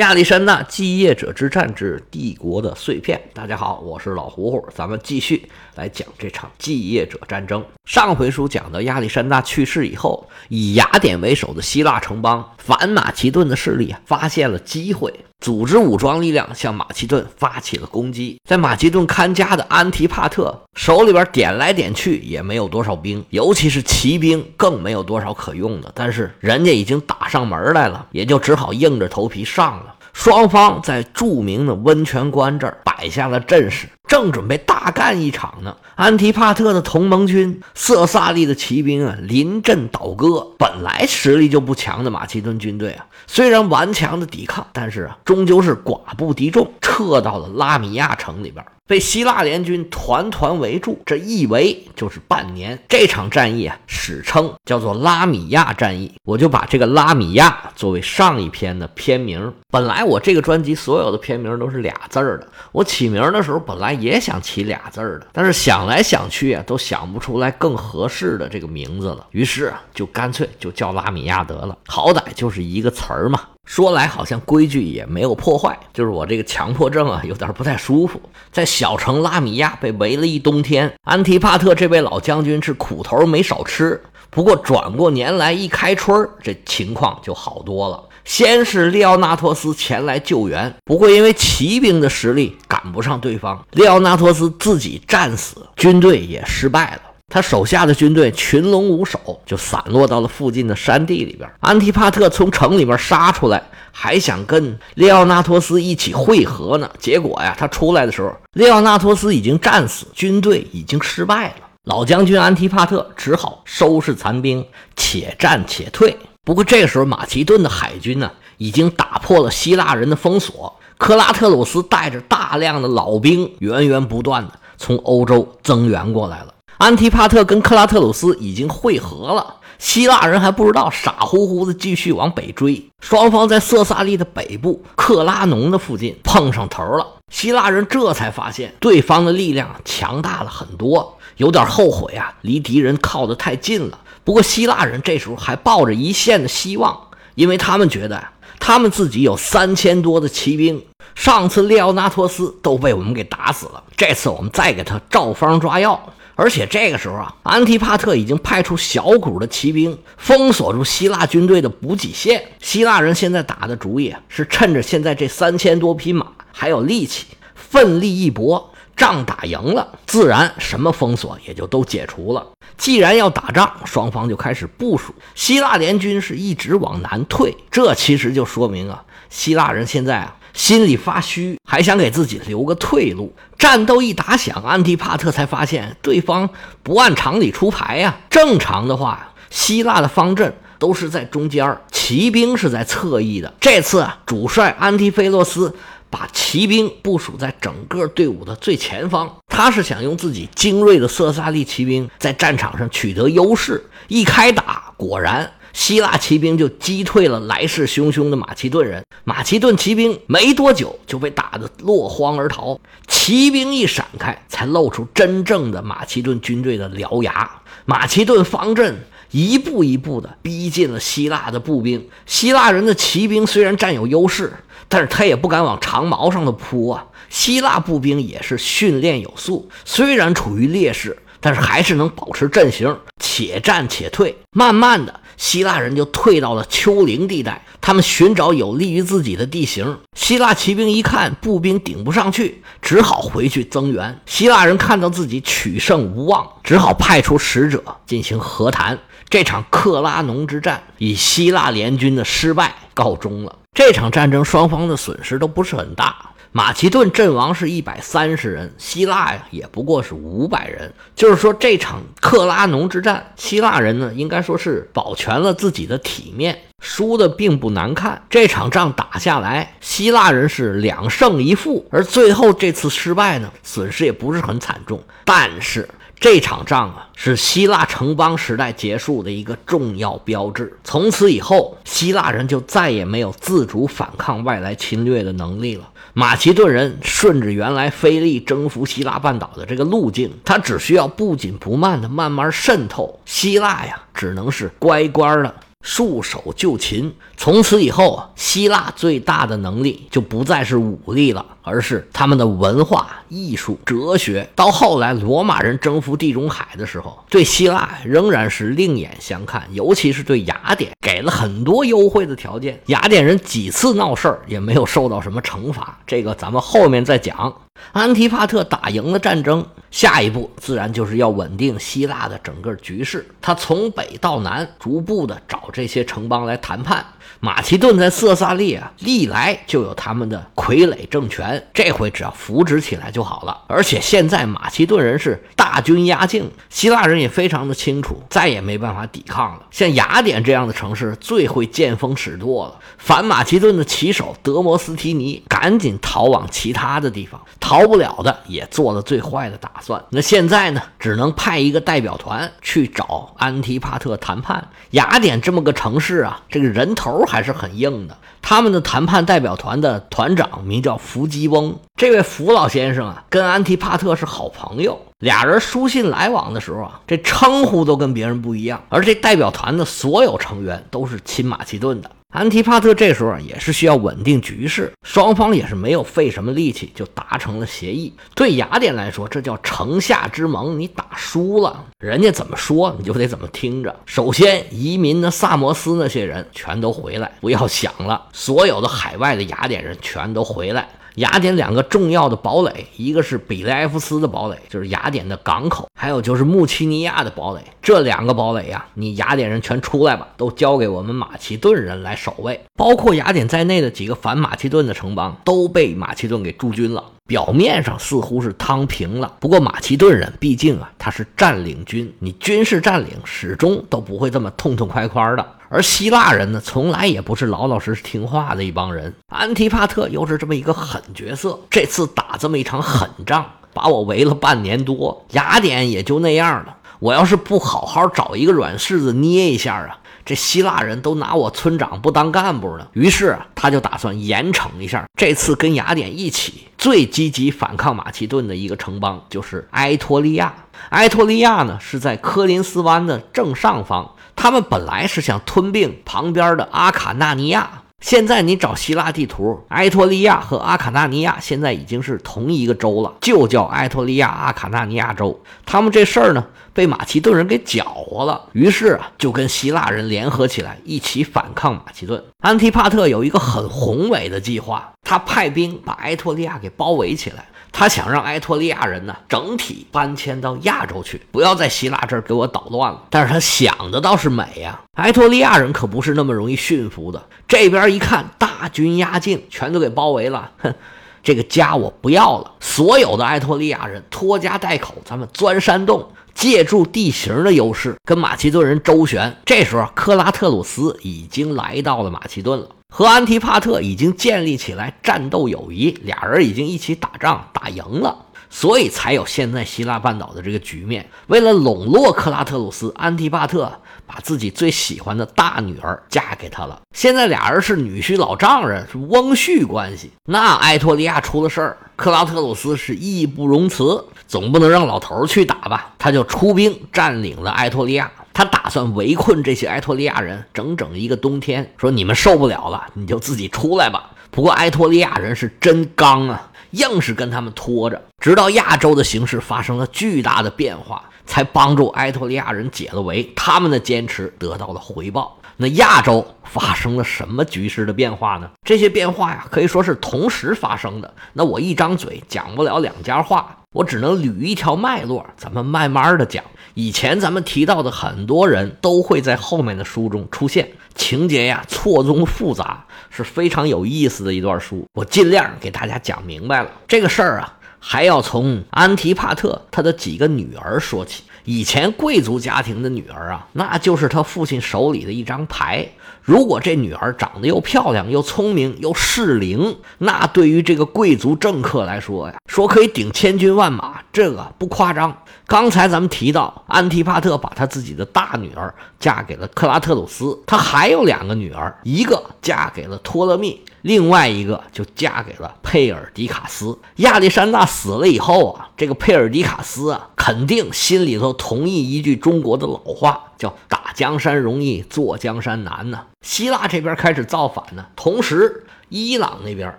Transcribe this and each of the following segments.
亚历山大继业者之战之帝国的碎片。大家好，我是老胡胡，咱们继续来讲这场继业者战争。上回书讲到亚历山大去世以后，以雅典为首的希腊城邦反马其顿的势力发现了机会，组织武装力量向马其顿发起了攻击。在马其顿看家的安提帕特手里边点来点去也没有多少兵，尤其是骑兵更没有多少可用的。但是人家已经打上门来了，也就只好硬着头皮上了。双方在著名的温泉关这儿摆下了阵势，正准备大干一场呢。安提帕特的同盟军色萨利的骑兵啊，临阵倒戈。本来实力就不强的马其顿军队啊，虽然顽强的抵抗，但是啊，终究是寡不敌众，撤到了拉米亚城里边。被希腊联军团团围住，这一围就是半年。这场战役啊，史称叫做拉米亚战役。我就把这个拉米亚作为上一篇的片名。本来我这个专辑所有的片名都是俩字儿的。我起名的时候本来也想起俩字儿的，但是想来想去啊，都想不出来更合适的这个名字了。于是啊，就干脆就叫拉米亚得了，好歹就是一个词儿嘛。说来好像规矩也没有破坏，就是我这个强迫症啊，有点不太舒服。在小城拉米亚被围了一冬天，安提帕特这位老将军是苦头没少吃。不过转过年来一开春这情况就好多了。先是利奥纳托斯前来救援，不过因为骑兵的实力赶不上对方，利奥纳托斯自己战死，军队也失败了。他手下的军队群龙无首，就散落到了附近的山地里边。安提帕特从城里边杀出来，还想跟利奥纳托斯一起会合呢。结果呀，他出来的时候，利奥纳托斯已经战死，军队已经失败了。老将军安提帕特只好收拾残兵，且战且退。不过这个时候，马其顿的海军呢，已经打破了希腊人的封锁。克拉特鲁斯带着大量的老兵，源源不断的从欧洲增援过来了。安提帕特跟克拉特鲁斯已经会合了，希腊人还不知道，傻乎乎的继续往北追。双方在色萨利的北部克拉农的附近碰上头了，希腊人这才发现对方的力量强大了很多，有点后悔啊，离敌人靠得太近了。不过希腊人这时候还抱着一线的希望，因为他们觉得他们自己有三千多的骑兵，上次列奥纳托斯都被我们给打死了，这次我们再给他照方抓药。而且这个时候啊，安提帕特已经派出小股的骑兵封锁住希腊军队的补给线。希腊人现在打的主意是趁着现在这三千多匹马还有力气，奋力一搏，仗打赢了，自然什么封锁也就都解除了。既然要打仗，双方就开始部署。希腊联军是一直往南退，这其实就说明啊，希腊人现在啊。心里发虚，还想给自己留个退路。战斗一打响，安提帕特才发现对方不按常理出牌呀。正常的话，希腊的方阵都是在中间，骑兵是在侧翼的。这次啊，主帅安提菲洛斯把骑兵部署在整个队伍的最前方，他是想用自己精锐的色萨利骑兵在战场上取得优势。一开打，果然。希腊骑兵就击退了来势汹汹的马其顿人，马其顿骑兵没多久就被打得落荒而逃。骑兵一闪开，才露出真正的马其顿军队的獠牙。马其顿方阵一步一步地逼近了希腊的步兵。希腊人的骑兵虽然占有优势，但是他也不敢往长矛上头扑啊。希腊步兵也是训练有素，虽然处于劣势，但是还是能保持阵型，且战且退。慢慢的。希腊人就退到了丘陵地带，他们寻找有利于自己的地形。希腊骑兵一看步兵顶不上去，只好回去增援。希腊人看到自己取胜无望，只好派出使者进行和谈。这场克拉农之战以希腊联军的失败告终了。这场战争双方的损失都不是很大。马其顿阵亡是一百三十人，希腊呀也不过是五百人。就是说，这场克拉农之战，希腊人呢应该说是保全了自己的体面，输的并不难看。这场仗打下来，希腊人是两胜一负，而最后这次失败呢，损失也不是很惨重。但是这场仗啊，是希腊城邦时代结束的一个重要标志。从此以后，希腊人就再也没有自主反抗外来侵略的能力了。马其顿人顺着原来菲利征服希腊半岛的这个路径，他只需要不紧不慢的慢慢渗透希腊呀，只能是乖乖的束手就擒。从此以后，希腊最大的能力就不再是武力了，而是他们的文化、艺术、哲学。到后来，罗马人征服地中海的时候，对希腊仍然是另眼相看，尤其是对雅典，给了很多优惠的条件。雅典人几次闹事儿也没有受到什么惩罚，这个咱们后面再讲。安提帕特打赢了战争，下一步自然就是要稳定希腊的整个局势。他从北到南，逐步的找这些城邦来谈判。马其顿在色萨利啊，历来就有他们的傀儡政权，这回只要扶植起来就好了。而且现在马其顿人是大军压境，希腊人也非常的清楚，再也没办法抵抗了。像雅典这样的城市，最会见风使舵了。反马其顿的旗手德摩斯提尼赶紧逃往其他的地方，逃不了的也做了最坏的打算。那现在呢，只能派一个代表团去找安提帕特谈判。雅典这么个城市啊，这个人头。还是很硬的。他们的谈判代表团的团长名叫伏基翁，这位伏老先生啊，跟安提帕特是好朋友，俩人书信来往的时候啊，这称呼都跟别人不一样。而这代表团的所有成员都是亲马其顿的。安提帕特这时候也是需要稳定局势，双方也是没有费什么力气就达成了协议。对雅典来说，这叫城下之盟，你打输了，人家怎么说你就得怎么听着。首先，移民的萨摩斯那些人全都回来，不要想了，所有的海外的雅典人全都回来。雅典两个重要的堡垒，一个是比雷埃夫斯的堡垒，就是雅典的港口；还有就是穆奇尼亚的堡垒。这两个堡垒呀，你雅典人全出来吧，都交给我们马其顿人来守卫。包括雅典在内的几个反马其顿的城邦都被马其顿给驻军了。表面上似乎是汤平了，不过马其顿人毕竟啊，他是占领军，你军事占领始终都不会这么痛痛快快的。而希腊人呢，从来也不是老老实实听话的一帮人。安提帕特又是这么一个狠角色，这次打这么一场狠仗，把我围了半年多，雅典也就那样了。我要是不好好找一个软柿子捏一下啊！这希腊人都拿我村长不当干部呢，于是他就打算严惩一下。这次跟雅典一起最积极反抗马其顿的一个城邦就是埃托利亚。埃托利亚呢是在科林斯湾的正上方，他们本来是想吞并旁边的阿卡纳尼亚。现在你找希腊地图，埃托利亚和阿卡纳尼亚现在已经是同一个州了，就叫埃托利亚阿卡纳尼亚州。他们这事儿呢？被马其顿人给搅和了，于是啊，就跟希腊人联合起来，一起反抗马其顿。安提帕特有一个很宏伟的计划，他派兵把埃托利亚给包围起来，他想让埃托利亚人呢整体搬迁到亚洲去，不要在希腊这儿给我捣乱了。但是他想的倒是美呀，埃托利亚人可不是那么容易驯服的。这边一看大军压境，全都给包围了，哼，这个家我不要了。所有的埃托利亚人拖家带口，咱们钻山洞。借助地形的优势跟马其顿人周旋，这时候克拉特鲁斯已经来到了马其顿了，和安提帕特已经建立起来战斗友谊，俩人已经一起打仗打赢了，所以才有现在希腊半岛的这个局面。为了笼络克拉特鲁斯，安提帕特把自己最喜欢的大女儿嫁给他了，现在俩人是女婿老丈人，是翁婿关系。那埃托利亚出了事儿。克拉特鲁斯是义不容辞，总不能让老头去打吧？他就出兵占领了埃托利亚，他打算围困这些埃托利亚人整整一个冬天。说你们受不了了，你就自己出来吧。不过埃托利亚人是真刚啊，硬是跟他们拖着，直到亚洲的形势发生了巨大的变化，才帮助埃托利亚人解了围。他们的坚持得到了回报。那亚洲发生了什么局势的变化呢？这些变化呀，可以说是同时发生的。那我一张嘴讲不了两家话，我只能捋一条脉络，咱们慢慢的讲。以前咱们提到的很多人都会在后面的书中出现，情节呀错综复杂，是非常有意思的一段书。我尽量给大家讲明白了这个事儿啊，还要从安提帕特他的几个女儿说起。以前贵族家庭的女儿啊，那就是他父亲手里的一张牌。如果这女儿长得又漂亮又聪明又适龄，那对于这个贵族政客来说呀，说可以顶千军万马，这个不夸张。刚才咱们提到，安提帕特把他自己的大女儿嫁给了克拉特鲁斯，他还有两个女儿，一个嫁给了托勒密，另外一个就嫁给了佩尔迪卡斯。亚历山大死了以后啊，这个佩尔迪卡斯啊，肯定心里头同意一句中国的老话，叫打江山容易坐江山难呢。希腊这边开始造反呢，同时。伊朗那边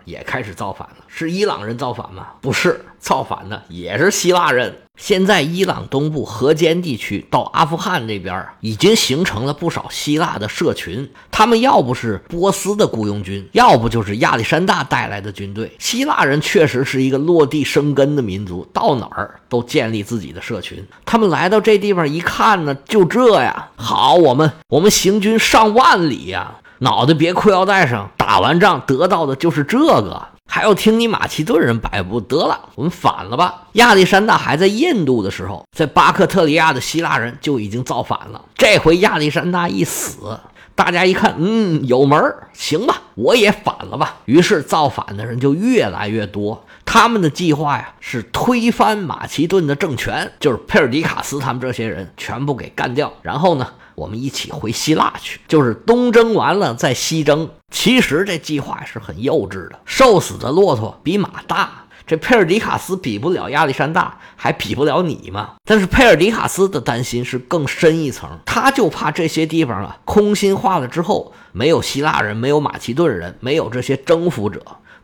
也开始造反了，是伊朗人造反吗？不是，造反的也是希腊人。现在伊朗东部河间地区到阿富汗这边已经形成了不少希腊的社群，他们要不是波斯的雇佣军，要不就是亚历山大带来的军队。希腊人确实是一个落地生根的民族，到哪儿都建立自己的社群。他们来到这地方一看呢，就这呀，好，我们我们行军上万里呀。脑袋别裤腰带上，打完仗得到的就是这个，还要听你马其顿人摆布？得了，我们反了吧！亚历山大还在印度的时候，在巴克特利亚的希腊人就已经造反了。这回亚历山大一死，大家一看，嗯，有门儿，行吧，我也反了吧。于是造反的人就越来越多。他们的计划呀，是推翻马其顿的政权，就是佩尔迪卡斯他们这些人全部给干掉，然后呢？我们一起回希腊去，就是东征完了再西征。其实这计划是很幼稚的。瘦死的骆驼比马大，这佩尔迪卡斯比不了亚历山大，还比不了你吗？但是佩尔迪卡斯的担心是更深一层，他就怕这些地方啊空心化了之后，没有希腊人，没有马其顿人，没有这些征服者。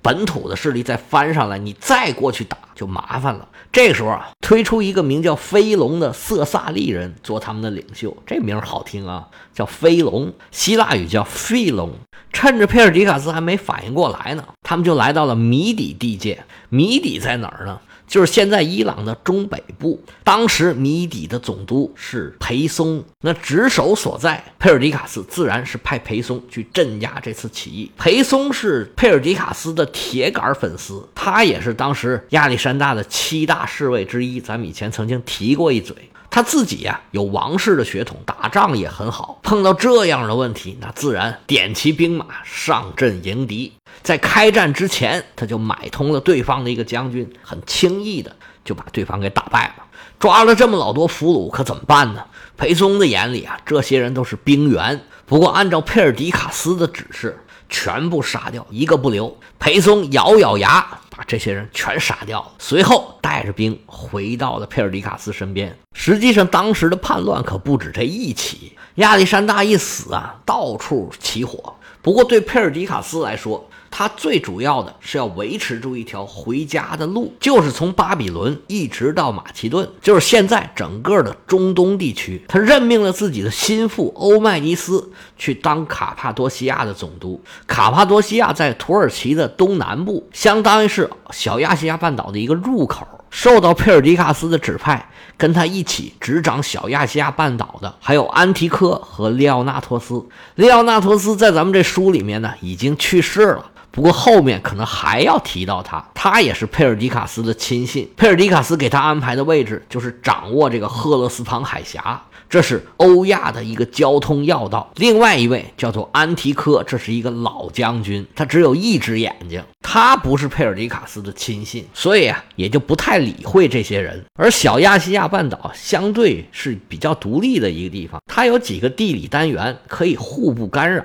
本土的势力再翻上来，你再过去打就麻烦了。这时候啊，推出一个名叫飞龙的色萨利人做他们的领袖，这名好听啊，叫飞龙，希腊语叫飞龙。趁着佩尔迪卡斯还没反应过来呢，他们就来到了谜底地界。谜底在哪儿呢？就是现在伊朗的中北部，当时米底的总督是裴松，那职守所在，佩尔迪卡斯自然是派裴松去镇压这次起义。裴松是佩尔迪卡斯的铁杆粉丝，他也是当时亚历山大的七大侍卫之一。咱们以前曾经提过一嘴，他自己呀有王室的血统，打仗也很好。碰到这样的问题，那自然点齐兵马上阵迎敌。在开战之前，他就买通了对方的一个将军，很轻易的就把对方给打败了。抓了这么老多俘虏，可怎么办呢？裴松的眼里啊，这些人都是兵员。不过按照佩尔迪卡斯的指示，全部杀掉，一个不留。裴松咬咬牙，把这些人全杀掉了。随后带着兵回到了佩尔迪卡斯身边。实际上，当时的叛乱可不止这一起。亚历山大一死啊，到处起火。不过对佩尔迪卡斯来说，他最主要的是要维持住一条回家的路，就是从巴比伦一直到马其顿，就是现在整个的中东地区。他任命了自己的心腹欧迈尼斯去当卡帕多西亚的总督。卡帕多西亚在土耳其的东南部，相当于是小亚细亚半岛的一个入口。受到佩尔迪卡斯的指派，跟他一起执掌小亚细亚半岛的还有安提柯和利奥纳托斯。利奥纳托斯在咱们这书里面呢已经去世了。不过后面可能还要提到他，他也是佩尔迪卡斯的亲信。佩尔迪卡斯给他安排的位置就是掌握这个赫勒斯滂海峡，这是欧亚的一个交通要道。另外一位叫做安提柯，这是一个老将军，他只有一只眼睛，他不是佩尔迪卡斯的亲信，所以啊也就不太理会这些人。而小亚细亚半岛相对是比较独立的一个地方，它有几个地理单元可以互不干扰。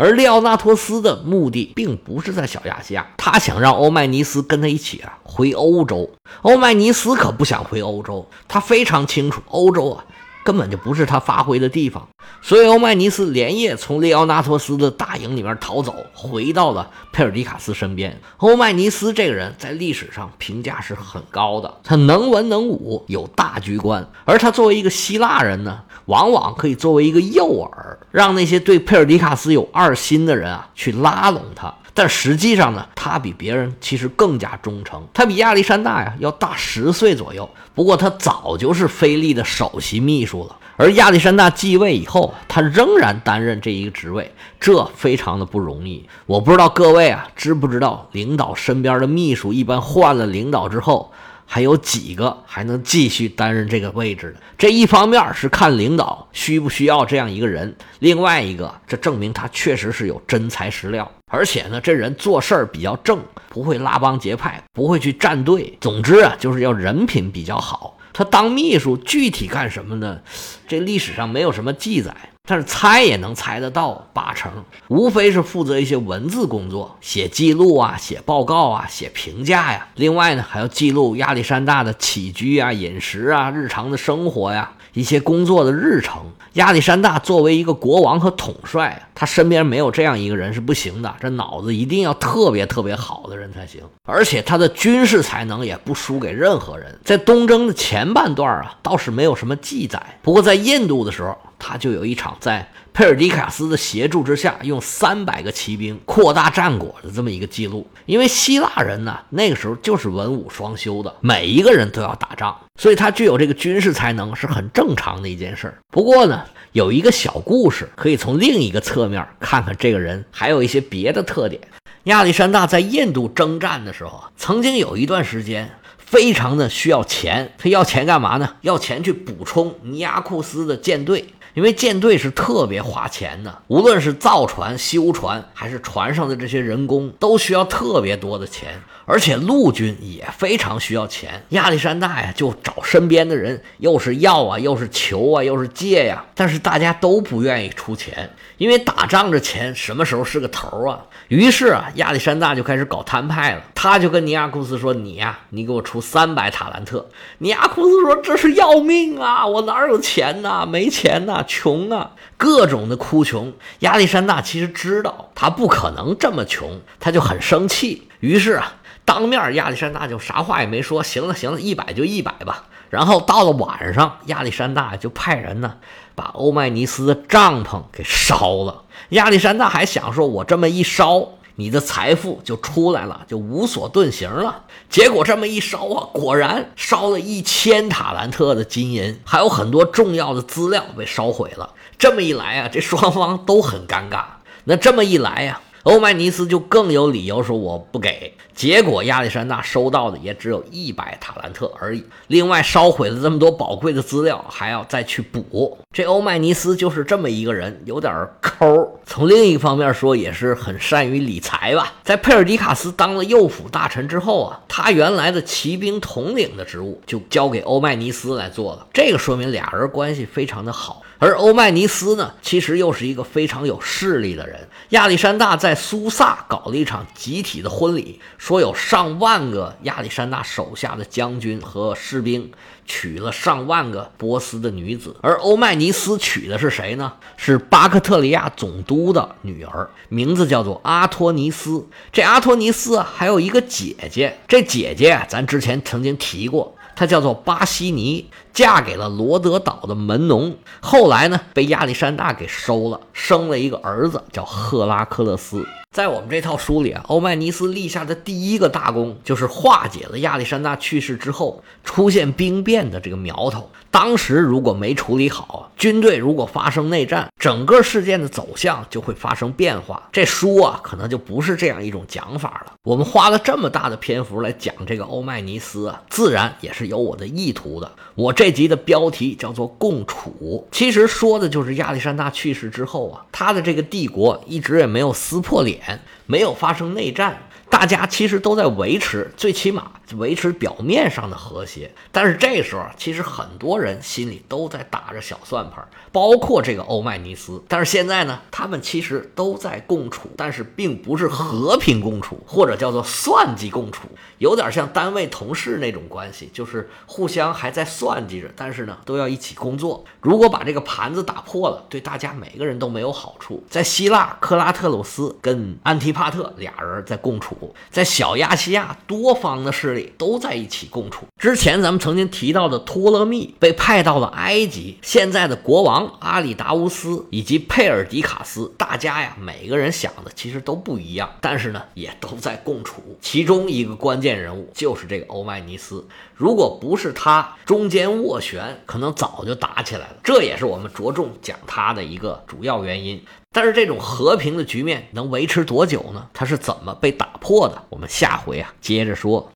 而利奥纳托斯的目的并不是在小亚细亚，他想让欧迈尼斯跟他一起啊回欧洲。欧迈尼斯可不想回欧洲，他非常清楚欧洲啊。根本就不是他发挥的地方，所以欧迈尼斯连夜从列奥纳托斯的大营里面逃走，回到了佩尔迪卡斯身边。欧迈尼斯这个人在历史上评价是很高的，他能文能武，有大局观，而他作为一个希腊人呢，往往可以作为一个诱饵，让那些对佩尔迪卡斯有二心的人啊去拉拢他。但实际上呢，他比别人其实更加忠诚。他比亚历山大呀要大十岁左右，不过他早就是菲利的首席秘书了。而亚历山大继位以后，他仍然担任这一个职位，这非常的不容易。我不知道各位啊知不知道，领导身边的秘书一般换了领导之后。还有几个还能继续担任这个位置的？这一方面是看领导需不需要这样一个人，另外一个这证明他确实是有真材实料，而且呢，这人做事儿比较正，不会拉帮结派，不会去站队。总之啊，就是要人品比较好。他当秘书具体干什么呢？这历史上没有什么记载。但是猜也能猜得到八成，无非是负责一些文字工作，写记录啊，写报告啊，写评价呀。另外呢，还要记录亚历山大的起居啊、饮食啊、日常的生活呀，一些工作的日程。亚历山大作为一个国王和统帅，他身边没有这样一个人是不行的，这脑子一定要特别特别好的人才行。而且他的军事才能也不输给任何人。在东征的前半段啊，倒是没有什么记载，不过在印度的时候。他就有一场在佩尔迪卡斯的协助之下，用三百个骑兵扩大战果的这么一个记录。因为希腊人呢，那个时候就是文武双修的，每一个人都要打仗，所以他具有这个军事才能是很正常的一件事儿。不过呢，有一个小故事可以从另一个侧面看看这个人还有一些别的特点。亚历山大在印度征战的时候啊，曾经有一段时间。非常的需要钱，他要钱干嘛呢？要钱去补充尼亚库斯的舰队，因为舰队是特别花钱的，无论是造船、修船，还是船上的这些人工，都需要特别多的钱。而且陆军也非常需要钱，亚历山大呀就找身边的人，又是要啊，又是求啊，又是借呀，但是大家都不愿意出钱，因为打仗这钱什么时候是个头啊？于是啊，亚历山大就开始搞摊派了，他就跟尼亚库斯说：“你呀，你给我出三百塔兰特。”尼亚库斯说：“这是要命啊，我哪有钱呐？没钱呐，穷啊，各种的哭穷。”亚历山大其实知道他不可能这么穷，他就很生气，于是啊。当面亚历山大就啥话也没说，行了行了，一百就一百吧。然后到了晚上，亚历山大就派人呢，把欧迈尼斯的帐篷给烧了。亚历山大还想说，我这么一烧，你的财富就出来了，就无所遁形了。结果这么一烧啊，果然烧了一千塔兰特的金银，还有很多重要的资料被烧毁了。这么一来啊，这双方都很尴尬。那这么一来呀。欧迈尼斯就更有理由说我不给，结果亚历山大收到的也只有一百塔兰特而已。另外烧毁了这么多宝贵的资料，还要再去补。这欧迈尼斯就是这么一个人，有点抠。从另一方面说，也是很善于理财吧。在佩尔迪卡斯当了右辅大臣之后啊，他原来的骑兵统领的职务就交给欧迈尼斯来做了。这个说明俩人关系非常的好。而欧迈尼斯呢，其实又是一个非常有势力的人。亚历山大在在苏萨搞了一场集体的婚礼，说有上万个亚历山大手下的将军和士兵娶了上万个波斯的女子。而欧迈尼斯娶的是谁呢？是巴克特里亚总督的女儿，名字叫做阿托尼斯。这阿托尼斯还有一个姐姐，这姐姐，咱之前曾经提过。她叫做巴西尼，嫁给了罗德岛的门农，后来呢被亚历山大给收了，生了一个儿子叫赫拉克勒斯。在我们这套书里啊，欧迈尼斯立下的第一个大功就是化解了亚历山大去世之后出现兵变的这个苗头。当时如果没处理好，军队如果发生内战，整个事件的走向就会发生变化。这书啊，可能就不是这样一种讲法了。我们花了这么大的篇幅来讲这个欧迈尼斯啊，自然也是有我的意图的。我这集的标题叫做“共处”，其实说的就是亚历山大去世之后啊，他的这个帝国一直也没有撕破脸，没有发生内战。大家其实都在维持，最起码维持表面上的和谐。但是这时候，其实很多人心里都在打着小算盘，包括这个欧迈尼斯。但是现在呢，他们其实都在共处，但是并不是和平共处，或者叫做算计共处，有点像单位同事那种关系，就是互相还在算计着，但是呢，都要一起工作。如果把这个盘子打破了，对大家每个人都没有好处。在希腊，克拉特鲁斯跟安提帕特俩人在共处。在小亚细亚，多方的势力都在一起共处。之前咱们曾经提到的托勒密被派到了埃及，现在的国王阿里达乌斯以及佩尔迪卡斯，大家呀，每个人想的其实都不一样，但是呢，也都在共处。其中一个关键人物就是这个欧迈尼斯，如果不是他中间斡旋，可能早就打起来了。这也是我们着重讲他的一个主要原因。但是这种和平的局面能维持多久呢？它是怎么被打破的？我们下回啊接着说。